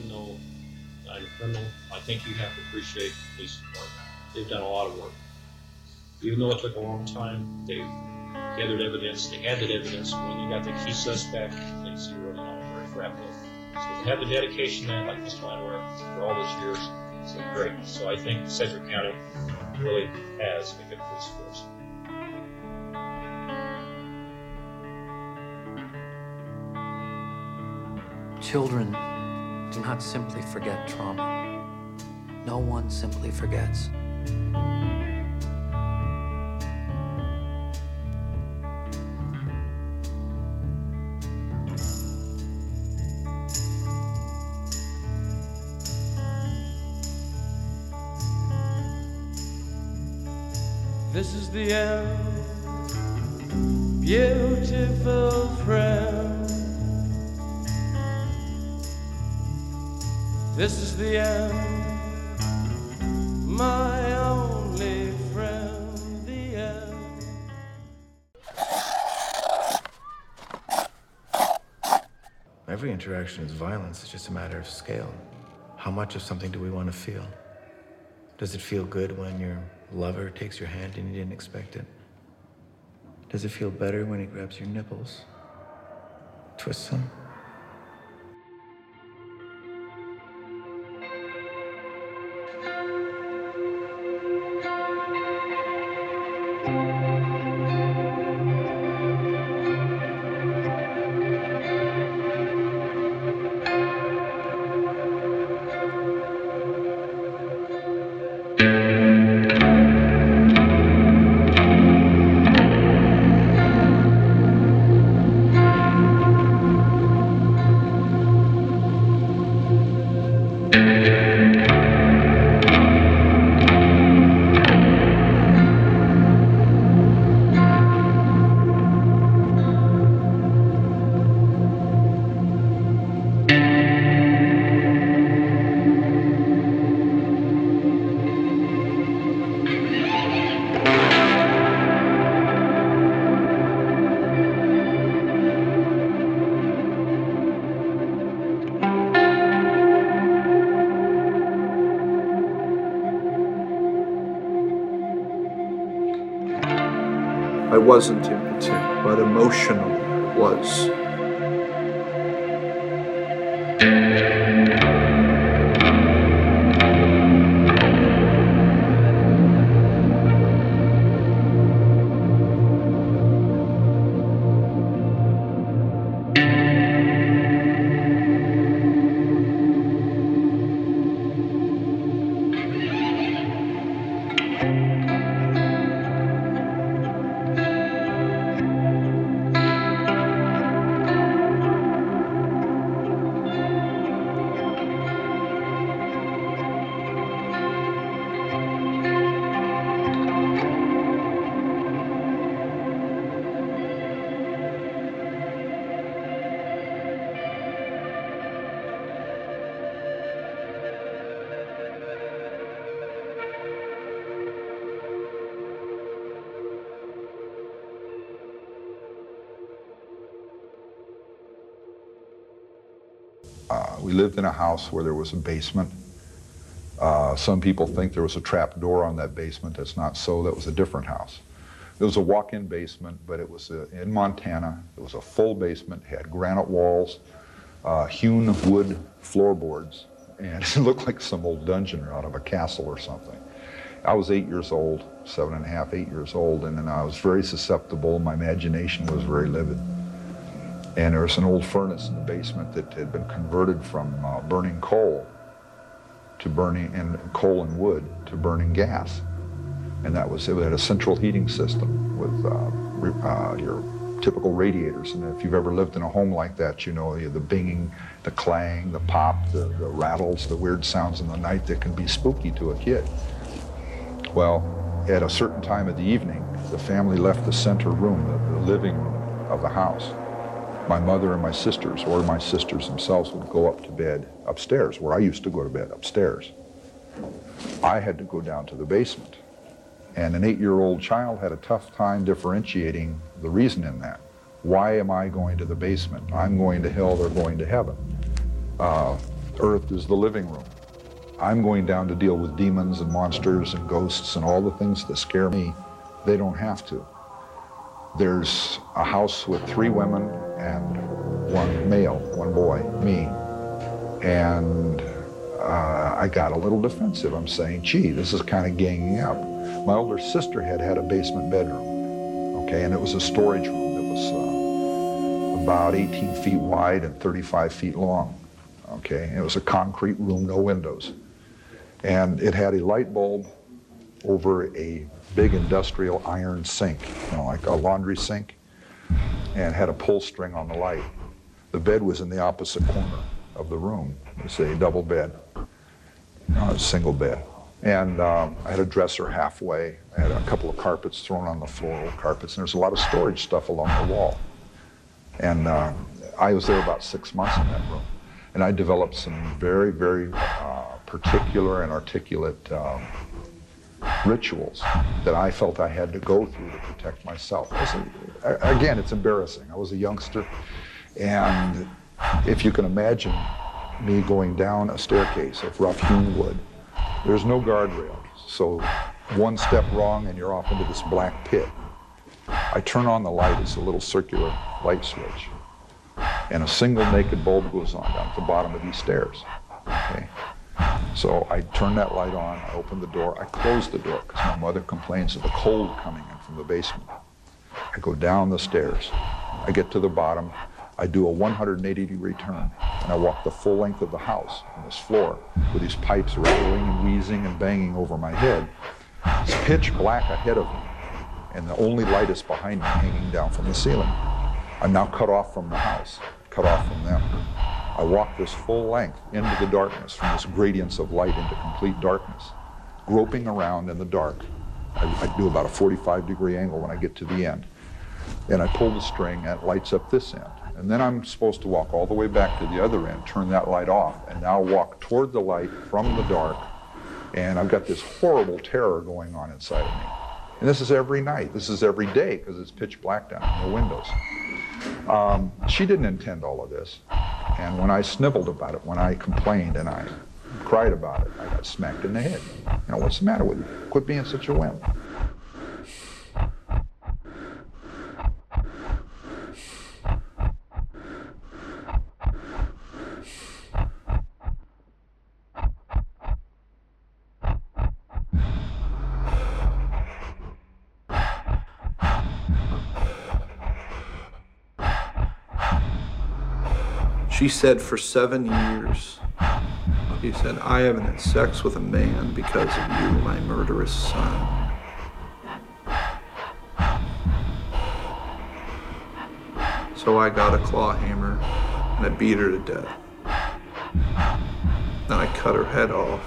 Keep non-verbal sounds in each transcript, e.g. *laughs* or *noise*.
even though I'm a criminal, I think you have to appreciate the police department. They've done a lot of work. Even though it took a long time, they've gathered evidence, they had that evidence. When you got the key suspect, they zeroed in on very load. So to have the dedication man like Mr. Landwehr for all those years, it's been great. So I think Sedgwick County really has a good police force. Children do not simply forget trauma. No one simply forgets. This is the end, beautiful friend. This is the end, my only friend, the end. Every interaction is violence. It's just a matter of scale. How much of something do we want to feel? Does it feel good when your lover takes your hand and you didn't expect it? Does it feel better when he grabs your nipples, twists them? I wasn't impotent, but emotional was. We lived in a house where there was a basement. Uh, some people think there was a trap door on that basement. That's not so. That was a different house. It was a walk-in basement, but it was uh in Montana. It was a full basement, had granite walls, uh, hewn wood floorboards, and *laughs* it looked like some old dungeon out of a castle or something. I was eight years old, seven and a half, eight years old, and then I was very susceptible. My imagination was very livid. And there was an old furnace in the basement that had been converted from uh, burning coal to burning and coal and wood to burning gas. And that was it had a central heating system with uh, uh, your typical radiators. And if you've ever lived in a home like that, you know the, the binging, the clang, the pop, the, the rattles, the weird sounds in the night that can be spooky to a kid. Well, at a certain time of the evening, the family left the center room, the, the living room of the house. My mother and my sisters, or my sisters themselves, would go up to bed upstairs, where I used to go to bed upstairs. I had to go down to the basement. And an eight year old child had a tough time differentiating the reason in that. Why am I going to the basement? I'm going to hell, they're going to heaven. Uh, earth is the living room. I'm going down to deal with demons and monsters and ghosts and all the things that scare me. They don't have to. There's a house with three women and one male, one boy, me. And uh, I got a little defensive. I'm saying, gee, this is kind of ganging up. My older sister had had a basement bedroom, okay, and it was a storage room that was uh, about 18 feet wide and 35 feet long, okay. And it was a concrete room, no windows. And it had a light bulb over a big industrial iron sink, you know, like a laundry sink, and had a pull string on the light. The bed was in the opposite corner of the room. It's a double bed, not a single bed. And um, I had a dresser halfway. I had a couple of carpets thrown on the floor, old carpets, and there's a lot of storage stuff along the wall. And uh, I was there about six months in that room. And I developed some very, very uh, particular and articulate um, rituals that I felt I had to go through to protect myself. A, again, it's embarrassing. I was a youngster, and if you can imagine me going down a staircase of rough hewn wood, there's no guardrail. So one step wrong and you're off into this black pit. I turn on the light, it's a little circular light switch. And a single naked bulb goes on down at the bottom of these stairs. Okay? So I turn that light on, I open the door, I close the door because my mother complains of the cold coming in from the basement. I go down the stairs. I get to the bottom. I do a 180 degree turn and I walk the full length of the house on this floor with these pipes rattling and wheezing and banging over my head. It's pitch black ahead of me and the only light is behind me hanging down from the ceiling. I'm now cut off from the house, cut off from them. I walk this full length into the darkness, from this gradients of light into complete darkness, groping around in the dark. I, I, do about a 45 degree angle when I get to the end. And I pull the string and it lights up this end. And then I'm supposed to walk all the way back to the other end, turn that light off, and now walk toward the light from the dark. And I've got this horrible terror going on inside of me. And this is every night. This is every day because it's pitch black down, in the windows. Um, she didn't intend all of this. And when I sniveled about it, when I complained and I cried about it, I got smacked in the head. You know, what's the matter with you? Quit being such a wimp. She said for seven years, he said, I haven't had sex with a man because of you, my murderous son. So I got a claw hammer and I beat her to death. Then I cut her head off.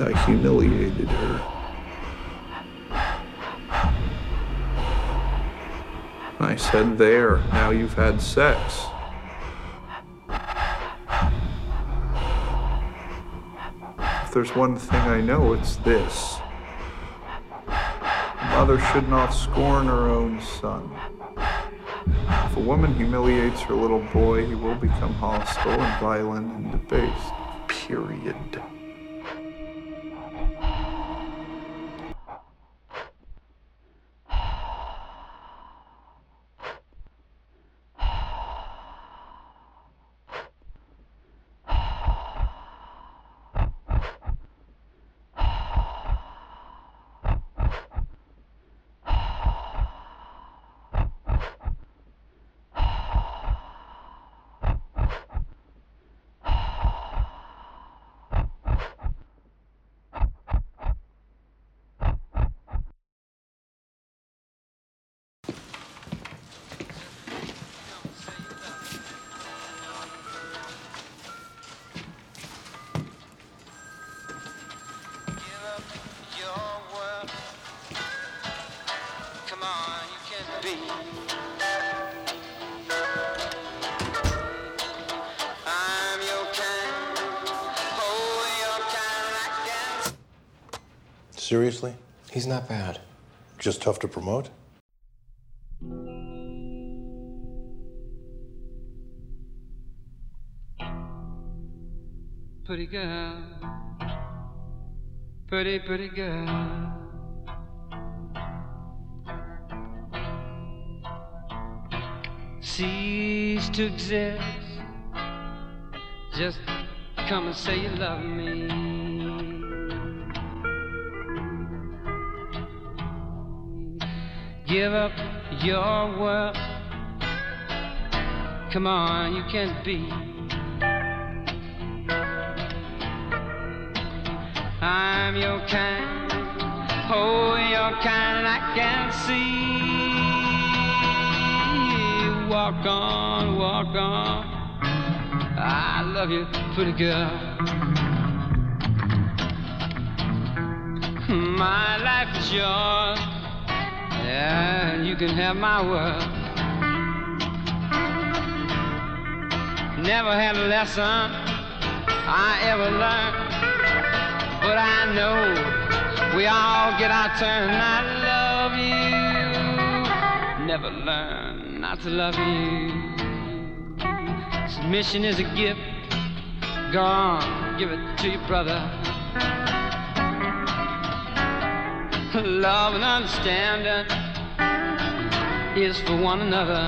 I humiliated her. I said, There, now you've had sex. If there's one thing I know, it's this. A mother should not scorn her own son. If a woman humiliates her little boy, he will become hostile and violent and debased. Period. Seriously? He's not bad. Just tough to promote? Pretty girl. Pretty, pretty girl. Cease to exist. Just come and say you love me. Give up your world. Come on, you can't be. I'm your kind, oh, your kind, I can see. Walk on, walk on. I love you, pretty girl. My life is yours, yeah, you can have my world. Never had a lesson I ever learned. But I know we all get our turn. I love you. Never learn not to love you. Submission is a gift. Go on, give it to your brother. *laughs* Love and understanding is for one another.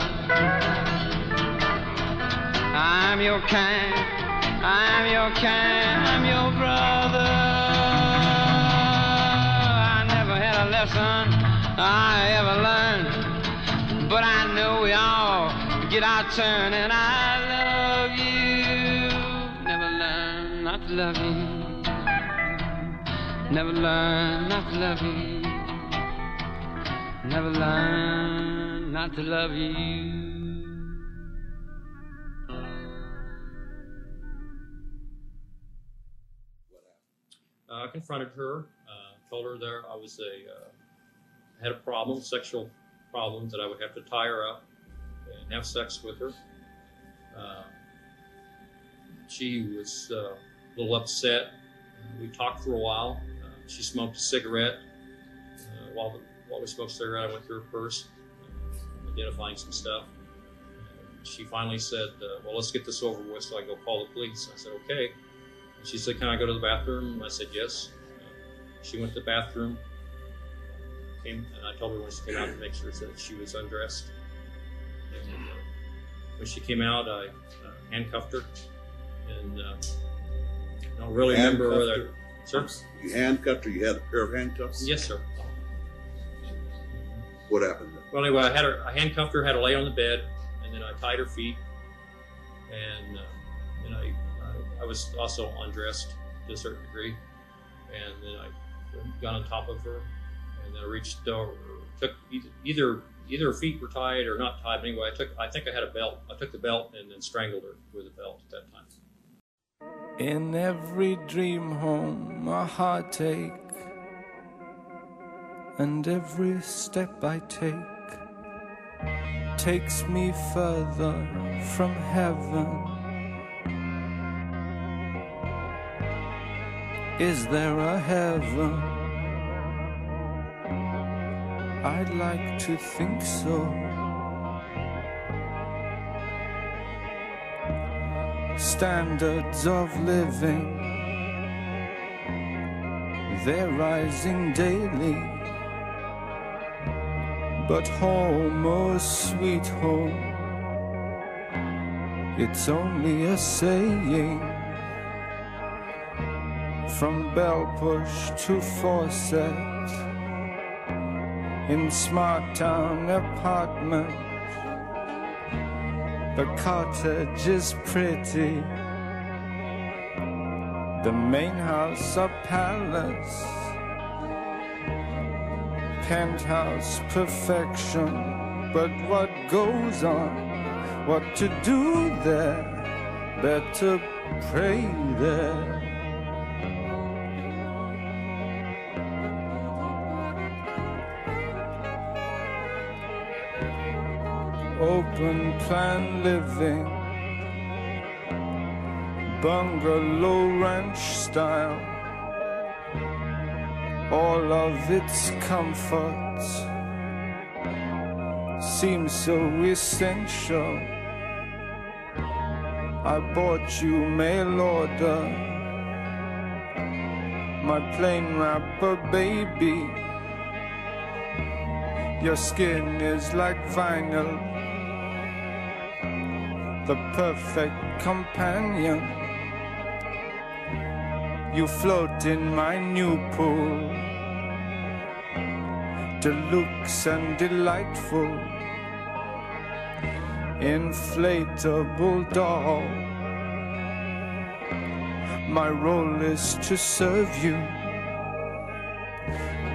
I'm your kind. I'm your kind, I'm your brother. I never had a lesson I ever learned, but I know we all get our turn, and I love you. Never learn not to love you. Never learn not to love you. Never learn not to love you. I confronted her, uh, told her there I was a uh, had a problem, sexual problem, that I would have to tie her up and have sex with her. Uh, she was uh, a little upset. We talked for a while. She smoked a cigarette. Uh, while, the, while we smoked a cigarette, I went through her purse, uh, identifying some stuff. She finally said, uh, "Well, let's get this over with, so I go call the police." I said, "Okay." And she said, Can I go to the bathroom? I said, Yes. Uh, she went to the bathroom. Came, and I told her when she came out to make sure that she was undressed. And when she came out, I uh, handcuffed her. And uh, I don't really remember whether. Sir? You handcuffed her. You had a pair of handcuffs. Yes, sir. What happened? Well, anyway, I had her, I handcuffed her, had her lay on the bed, and then I tied her feet, and uh, then I, I, I was also undressed to a certain degree, and then I got on top of her, and then I reached over, took either either either her feet were tied or not tied. But anyway, I took, I think I had a belt. I took the belt and then strangled her with a belt at that time. In every dream home, a heartache, and every step I take takes me further from heaven. Is there a heaven? I'd like to think so. Standards of living, they're rising daily. But home, oh sweet home, it's only a saying. From bell push to faucet, in smart town apartment, the cottage is pretty. The main house a palace penthouse perfection. But what goes on, what to do there, better pray there. Open plan living, bungalow ranch style all of its comforts seem so essential. I bought you mail order my plain wrapper baby. Your skin is like vinyl, the perfect companion. You float in my new pool, deluxe and delightful, inflatable doll. My role is to serve you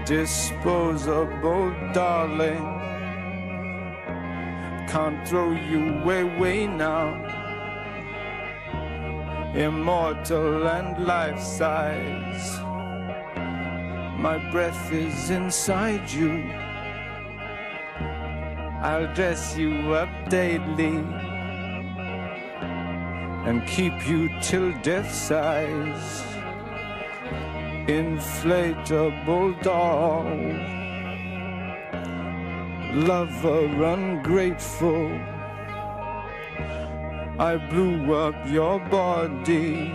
disposable, darling. Can't throw you away now. Immortal and life size. My breath is inside you. I'll dress you up daily and keep you till death size inflatable doll, lover ungrateful. I blew up your body,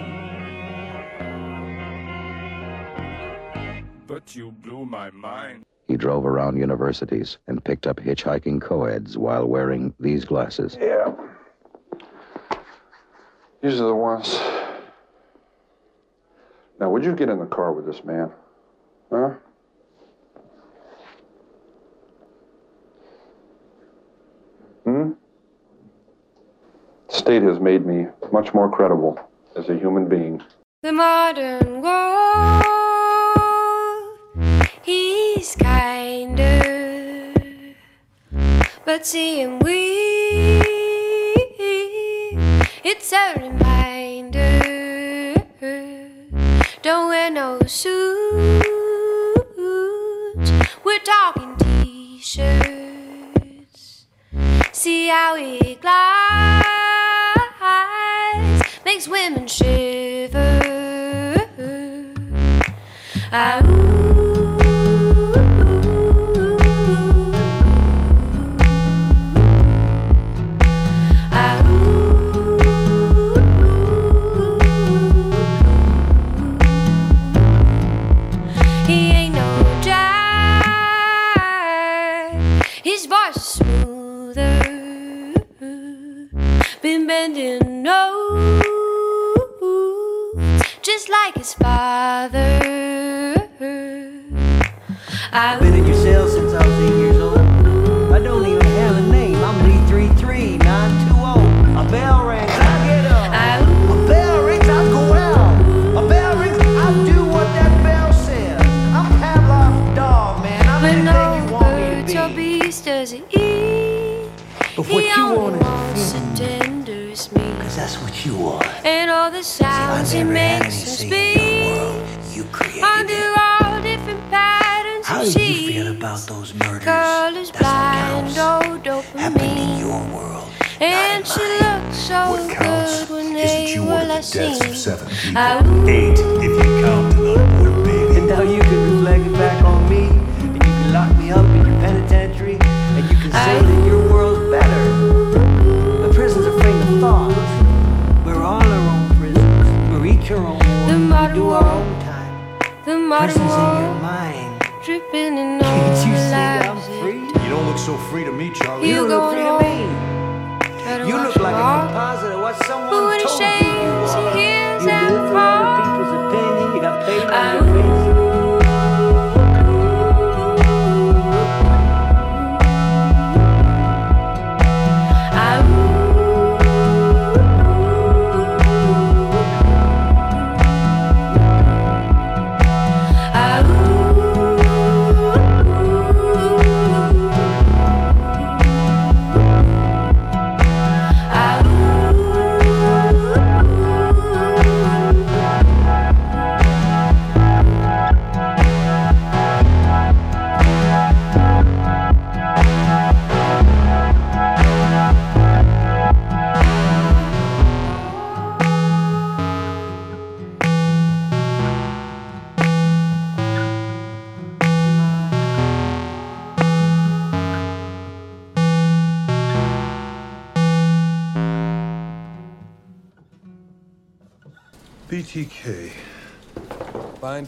but you blew my mind. He drove around universities and picked up hitchhiking co-eds while wearing these glasses. Yeah. These are the ones. Now, would you get in the car with this man? Huh? State has made me much more credible as a human being. The modern world, he's kinder, but seeing we, it's a reminder. Don't wear no suits. We're talking t-shirts. See how makes women shiver. Ah, I- uh, Eight, if you count the unborn baby. And now you can reflect it back on me, and you can lock me up in your penitentiary, and you can say uh, that your world's better. The prison's a frame of thought. We're all our own prisoners. We're each our own The world. modern We do our own time. The modern Prison's in your mind. dripping in Can't you all see I'm free? You don't look so free to me, Charlie. You You go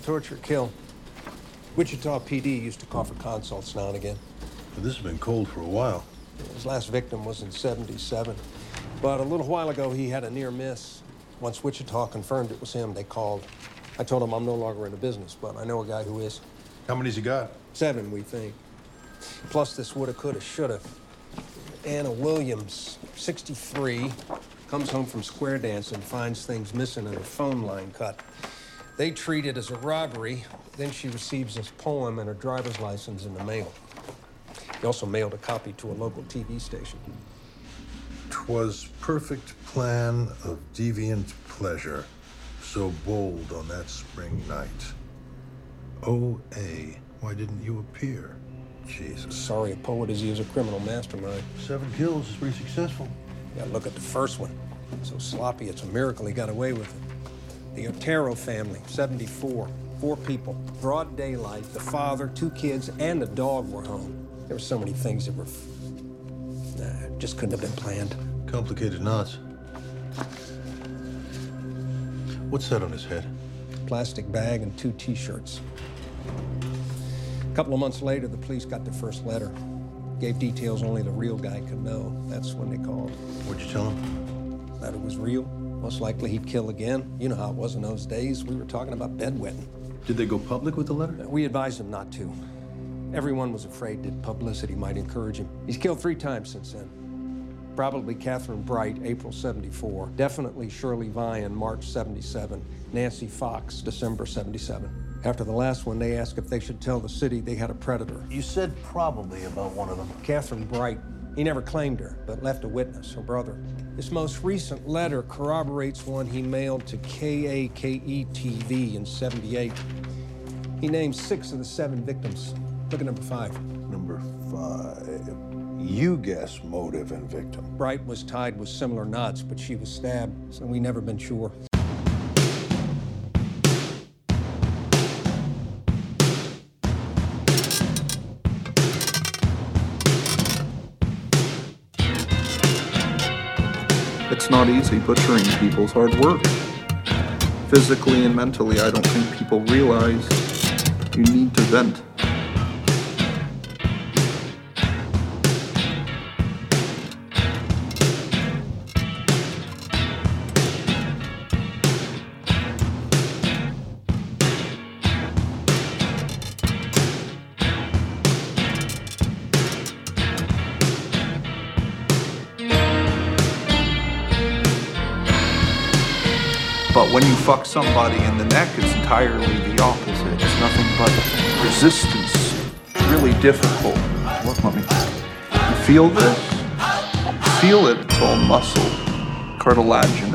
torture, kill. Wichita PD used to call for consults now and again. But this has been cold for a while. His last victim was in 77. But a little while ago, he had a near miss. Once Wichita confirmed it was him, they called. I told him I'm no longer in the business, but I know a guy who is. How many's he got? Seven, we think. Plus this woulda, coulda, shoulda. Anna Williams, 63, comes home from square dance and finds things missing and her phone line cut. They treat it as a robbery. Then she receives this poem and her driver's license in the mail. He also mailed a copy to a local TV station. Twas perfect plan of deviant pleasure, so bold on that spring night. Oh, A, why didn't you appear? Jesus. Sorry a poet as he is a criminal mastermind. Seven kills is pretty successful. Yeah, look at the first one. So sloppy, it's a miracle he got away with it. The Otero family, 74. Four people. Broad daylight. The father, two kids, and a dog were home. There were so many things that were. Nah, just couldn't have been planned. Complicated knots. What's that on his head? Plastic bag and two t shirts. A couple of months later, the police got their first letter. Gave details only the real guy could know. That's when they called. What'd you tell him? That it was real. Most likely he'd kill again. You know how it was in those days. We were talking about bedwetting. Did they go public with the letter? We advised him not to. Everyone was afraid that publicity might encourage him. He's killed three times since then. Probably Catherine Bright, April 74. Definitely Shirley Vian, March 77. Nancy Fox, December 77. After the last one, they asked if they should tell the city they had a predator. You said probably about one of them. Catherine Bright. He never claimed her, but left a witness, her brother. This most recent letter corroborates one he mailed to KAKE TV in 78. He names six of the seven victims. Look at number five. Number five. You guess motive and victim. Bright was tied with similar knots, but she was stabbed, so we never been sure. Not easy butchering people's hard work. Physically and mentally, I don't think people realize you need to vent. When you fuck somebody in the neck, it's entirely the opposite. It's nothing but resistance. It's really difficult. Look, let me. You feel this? Feel it. It's all muscle, cartilaginous.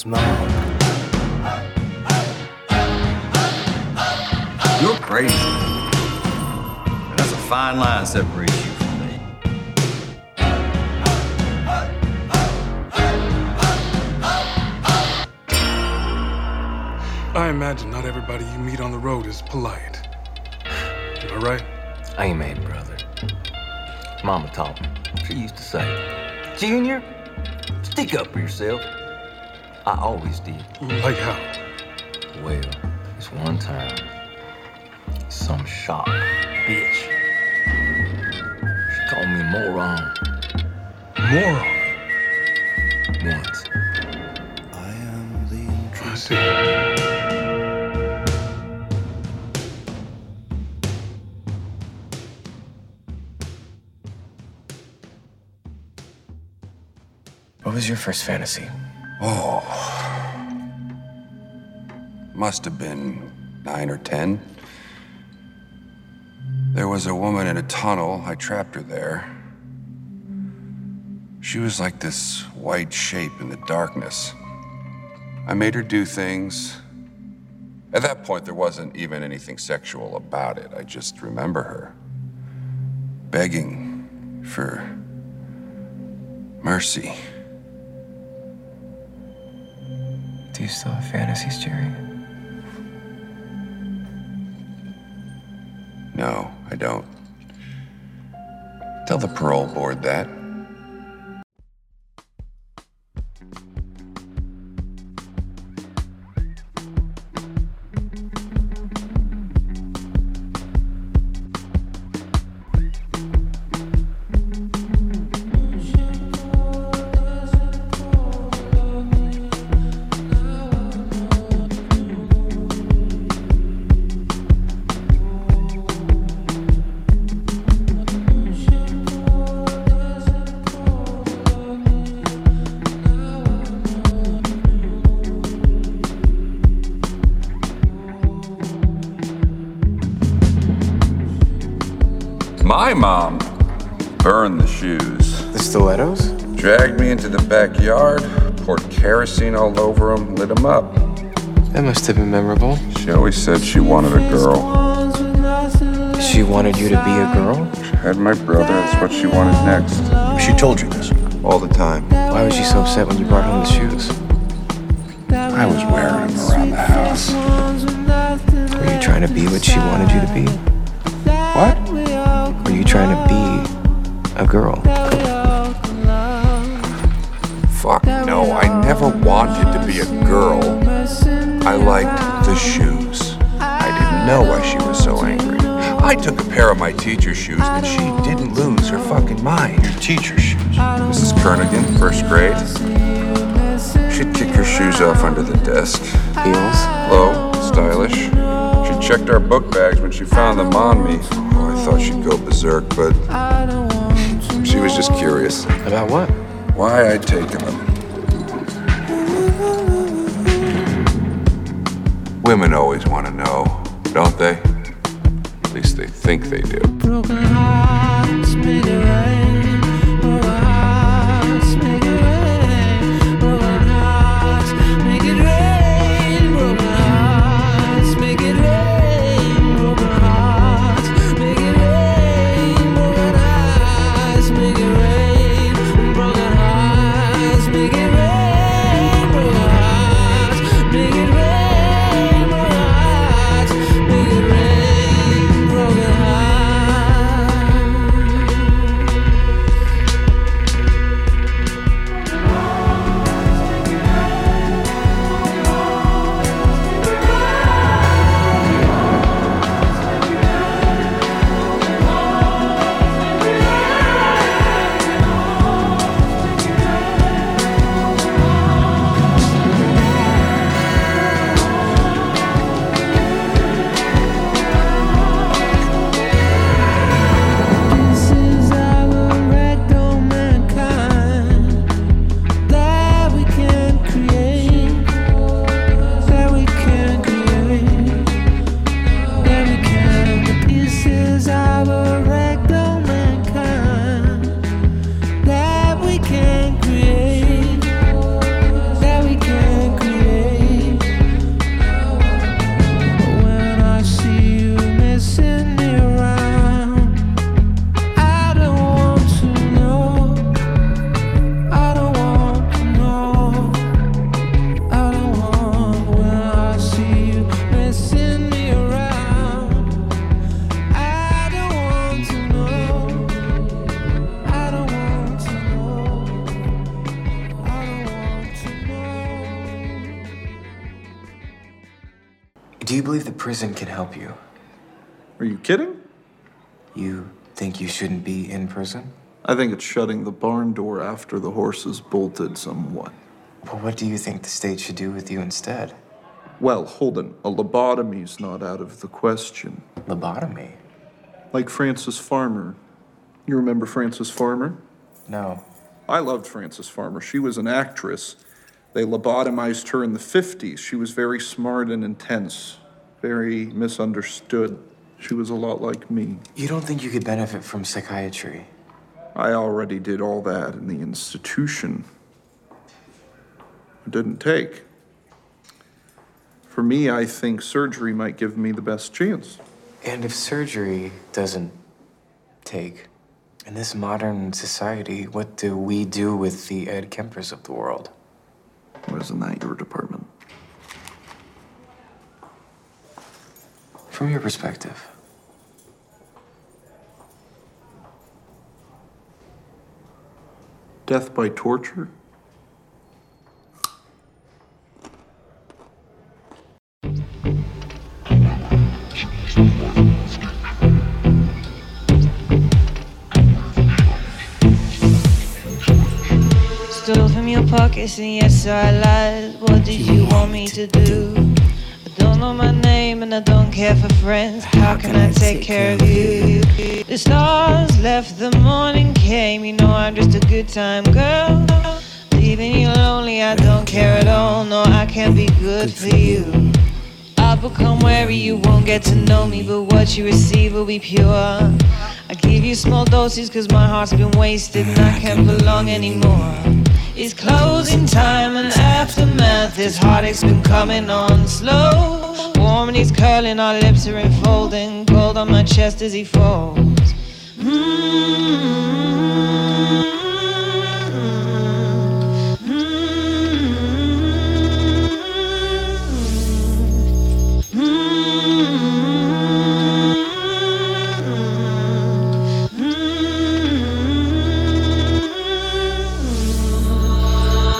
smile. You're crazy. And that's a fine line separates you from me. I imagine not everybody you meet on the road is polite. Am I right? I ain't mad, brother. Mama taught me. She used to say, Junior, stick up for yourself. I always did. Like how? Well, this one time, some shop bitch. She called me moron. Moron? Once. I see. What was your first fantasy? Oh. Must have been nine or ten. There was a woman in a tunnel. I trapped her there. She was like this white shape in the darkness. I made her do things. At that point, there wasn't even anything sexual about it. I just remember her begging for mercy. Do you still have fantasies, Jerry? No, I don't. Tell the parole board that. My mom burned the shoes. The stilettos? Dragged me into the backyard, poured kerosene all over them, lit them up. That must have been memorable. She always said she wanted a girl. She wanted you to be a girl? She had my brother, that's what she wanted next. She told you this? All the time. Why was she so upset when you brought home the shoes? I was wearing them around the house. Were you trying to be what she wanted you to be? Trying to be a girl? Fuck no, I never wanted to be a girl. I liked the shoes. I didn't know why she was so angry. I took a pair of my teacher's shoes and she didn't lose her fucking mind. Your teacher's shoes? Mrs. Kernigan, first grade. She'd kick her shoes off under the desk. Heels? Low, stylish. She checked our book bags when she found them on me. I thought she'd go berserk, but she was just curious. About what? Why I'd taken them. Women always want to know, don't they? At least they think they do. Prison can help you. Are you kidding? You think you shouldn't be in prison? I think it's shutting the barn door after the horses bolted somewhat. Well, what do you think the state should do with you instead? Well, Holden, a lobotomy's not out of the question. Lobotomy? Like Frances Farmer. You remember Frances Farmer? No. I loved Frances Farmer. She was an actress. They lobotomized her in the 50s. She was very smart and intense, very misunderstood. She was a lot like me. You don't think you could benefit from psychiatry? I already did all that in the institution. It didn't take. For me, I think surgery might give me the best chance. And if surgery doesn't take, in this modern society, what do we do with the Ed Kempers of the world? Well, isn't that your department? From your perspective. Death by torture? Stole from your pockets and yes I lied. What did you want me to do? I don't know my name and I don't care for friends. How can I take care of you? The stars left, the morning came. You know I'm just a good time girl. Leaving you lonely, I don't care at all. No, I can't be good for you. I've become wary, you won't get to know me, but what you receive will be pure. I give you small doses, cause my heart's been wasted and I can't belong anymore. It's closing time and aftermath. This heartache's been coming on slow. Warm and he's curling, our lips are enfolding. Cold on my chest as he falls.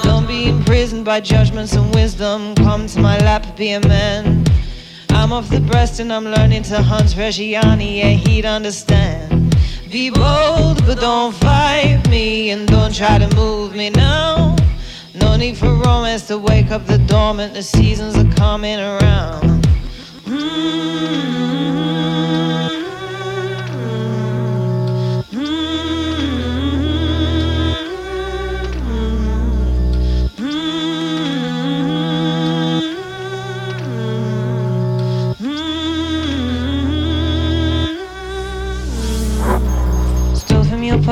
Don't be imprisoned by judgments and wisdom. Come to my lap, be a man. I'm off the breast and I'm learning to hunt Reggiani, yeah, he'd understand. Be bold, but don't fight me and don't try to move me now. No need for romance to wake up the dormant, the seasons are coming around. Stole from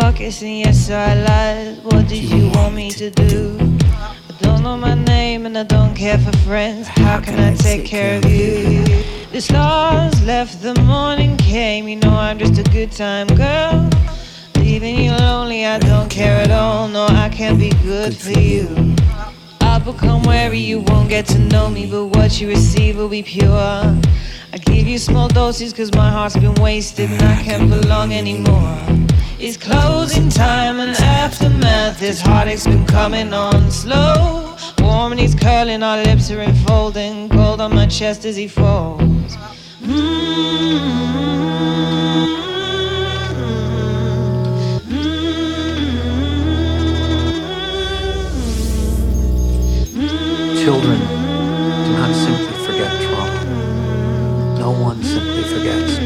pockets and yes I lied. What did you want me to do? I don't know my name and I don't care for friends. How can I take care of you? The stars left, the morning came. You know I'm just a good time girl. Leaving you lonely, I don't care at all. No, I can't be good for you. I've become wary, you won't get to know me, but what you receive will be pure. I give you small doses, cause my heart's been wasted and I can't belong anymore. It's closing time and aftermath. This heartache's been coming on slow. Warm and he's curling, our lips are enfolding. Cold on my chest as he falls. Children do not simply forget trauma. No one simply forgets.